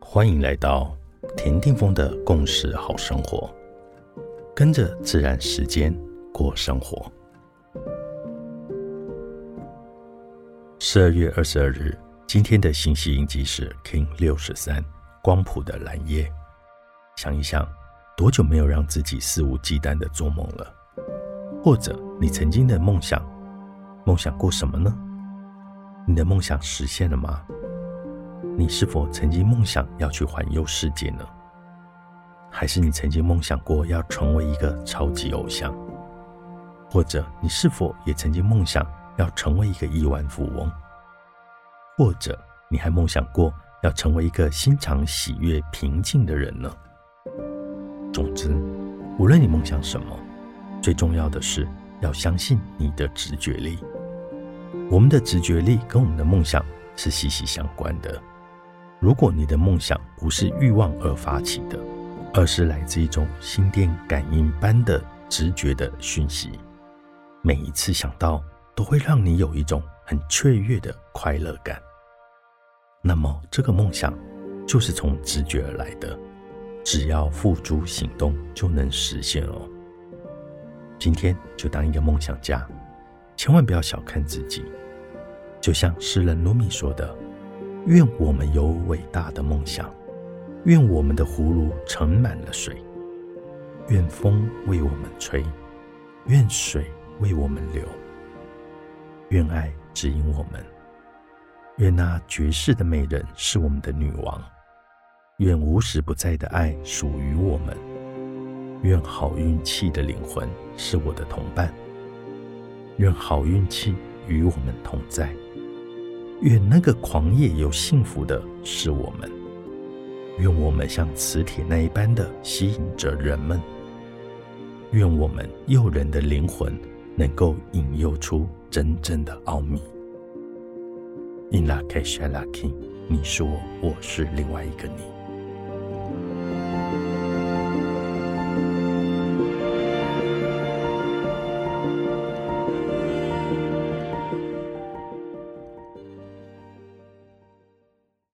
欢迎来到田定峰的共识好生活，跟着自然时间过生活。十二月二十二日，今天的信息印记是 King 六十三光谱的蓝夜。想一想，多久没有让自己肆无忌惮的做梦了？或者你曾经的梦想，梦想过什么呢？你的梦想实现了吗？你是否曾经梦想要去环游世界呢？还是你曾经梦想过要成为一个超级偶像？或者你是否也曾经梦想要成为一个亿万富翁？或者你还梦想过要成为一个心肠喜悦、平静的人呢？总之，无论你梦想什么，最重要的是要相信你的直觉力。我们的直觉力跟我们的梦想是息息相关的。如果你的梦想不是欲望而发起的，而是来自一种心电感应般的直觉的讯息，每一次想到都会让你有一种很雀跃的快乐感，那么这个梦想就是从直觉而来的，只要付诸行动就能实现哦。今天就当一个梦想家，千万不要小看自己，就像诗人罗米说的。愿我们有伟大的梦想，愿我们的葫芦盛满了水，愿风为我们吹，愿水为我们流，愿爱指引我们，愿那绝世的美人是我们的女王，愿无时不在的爱属于我们，愿好运气的灵魂是我的同伴，愿好运气与我们同在。愿那个狂野又幸福的是我们，愿我们像磁铁那一般的吸引着人们，愿我们诱人的灵魂能够引诱出真正的奥秘。In la cage, la king，你说我是另外一个你。